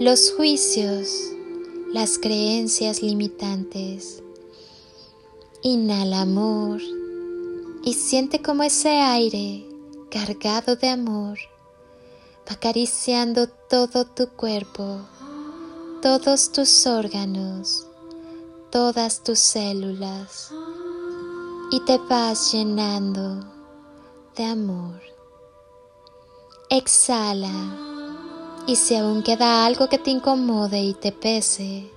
los juicios, las creencias limitantes. Inhala amor y siente como ese aire cargado de amor va acariciando todo tu cuerpo, todos tus órganos, todas tus células y te vas llenando de amor. Exhala y si aún queda algo que te incomode y te pese,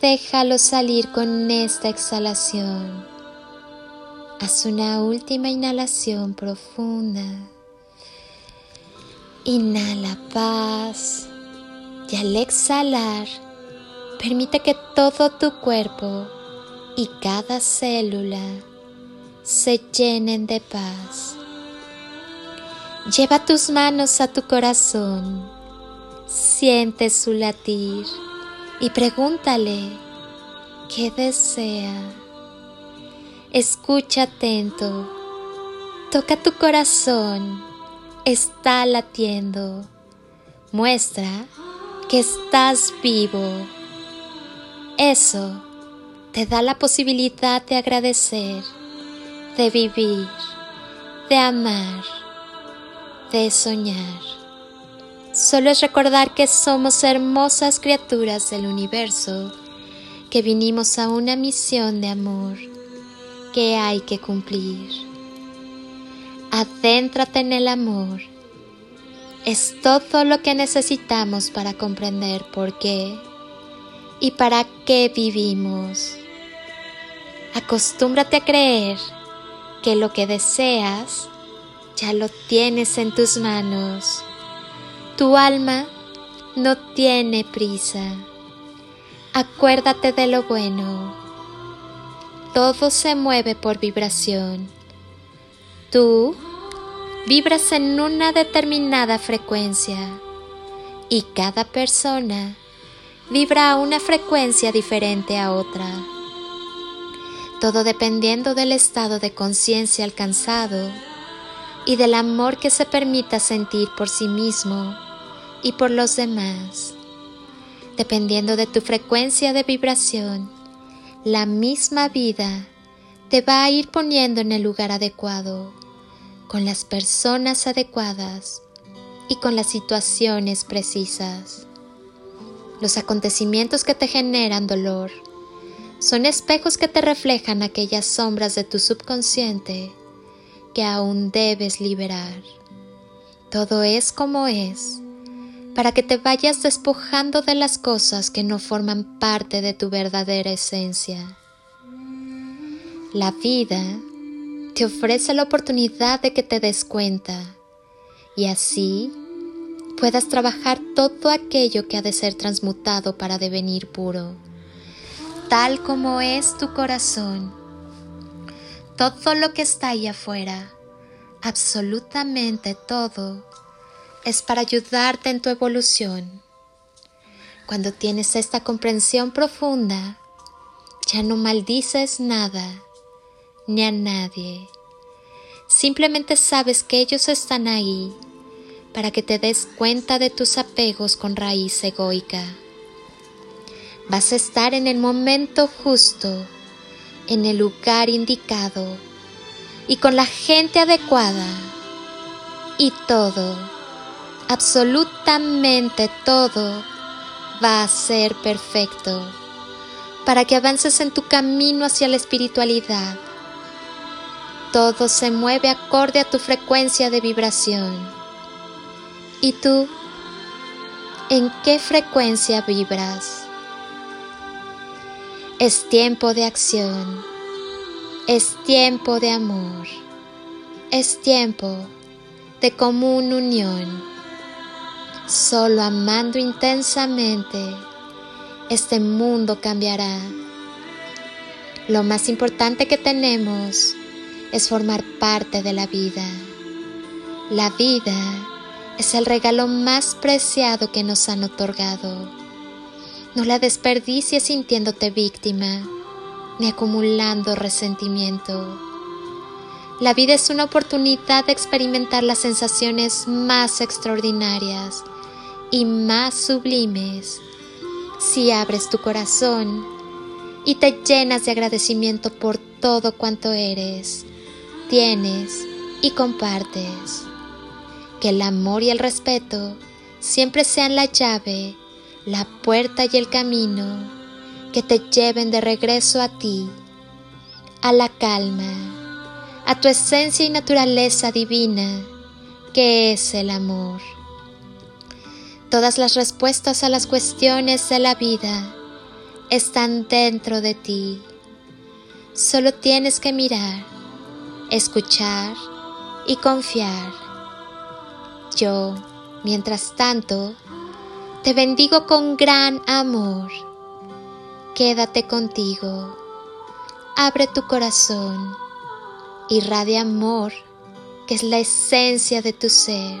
déjalo salir con esta exhalación. Haz una última inhalación profunda. Inhala paz y al exhalar, permite que todo tu cuerpo y cada célula se llenen de paz. Lleva tus manos a tu corazón Siente su latir y pregúntale qué desea. Escucha atento. Toca tu corazón. Está latiendo. Muestra que estás vivo. Eso te da la posibilidad de agradecer, de vivir, de amar, de soñar. Solo es recordar que somos hermosas criaturas del universo, que vinimos a una misión de amor que hay que cumplir. Adéntrate en el amor. Es todo lo que necesitamos para comprender por qué y para qué vivimos. Acostúmbrate a creer que lo que deseas ya lo tienes en tus manos tu alma no tiene prisa. Acuérdate de lo bueno. Todo se mueve por vibración. Tú vibras en una determinada frecuencia y cada persona vibra a una frecuencia diferente a otra. Todo dependiendo del estado de conciencia alcanzado y del amor que se permita sentir por sí mismo y por los demás. Dependiendo de tu frecuencia de vibración, la misma vida te va a ir poniendo en el lugar adecuado, con las personas adecuadas y con las situaciones precisas. Los acontecimientos que te generan dolor son espejos que te reflejan aquellas sombras de tu subconsciente que aún debes liberar. Todo es como es para que te vayas despojando de las cosas que no forman parte de tu verdadera esencia. La vida te ofrece la oportunidad de que te des cuenta y así puedas trabajar todo aquello que ha de ser transmutado para devenir puro, tal como es tu corazón. Todo lo que está ahí afuera, absolutamente todo, es para ayudarte en tu evolución. Cuando tienes esta comprensión profunda, ya no maldices nada ni a nadie. Simplemente sabes que ellos están ahí para que te des cuenta de tus apegos con raíz egoica. Vas a estar en el momento justo, en el lugar indicado y con la gente adecuada y todo absolutamente todo va a ser perfecto para que avances en tu camino hacia la espiritualidad. Todo se mueve acorde a tu frecuencia de vibración. ¿Y tú? ¿En qué frecuencia vibras? Es tiempo de acción. Es tiempo de amor. Es tiempo de común unión Solo amando intensamente, este mundo cambiará. Lo más importante que tenemos es formar parte de la vida. La vida es el regalo más preciado que nos han otorgado. No la desperdicies sintiéndote víctima ni acumulando resentimiento. La vida es una oportunidad de experimentar las sensaciones más extraordinarias y más sublimes si abres tu corazón y te llenas de agradecimiento por todo cuanto eres, tienes y compartes. Que el amor y el respeto siempre sean la llave, la puerta y el camino que te lleven de regreso a ti, a la calma a tu esencia y naturaleza divina, que es el amor. Todas las respuestas a las cuestiones de la vida están dentro de ti. Solo tienes que mirar, escuchar y confiar. Yo, mientras tanto, te bendigo con gran amor. Quédate contigo. Abre tu corazón irradia amor, que es la esencia de tu ser,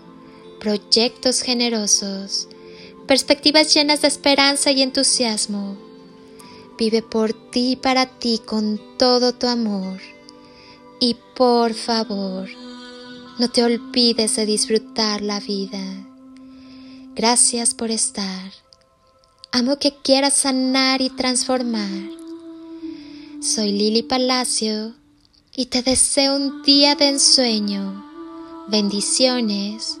proyectos generosos, perspectivas llenas de esperanza y entusiasmo. Vive por ti y para ti con todo tu amor. Y por favor, no te olvides de disfrutar la vida. Gracias por estar. Amo que quieras sanar y transformar. Soy Lili Palacio y te deseo un día de ensueño, bendiciones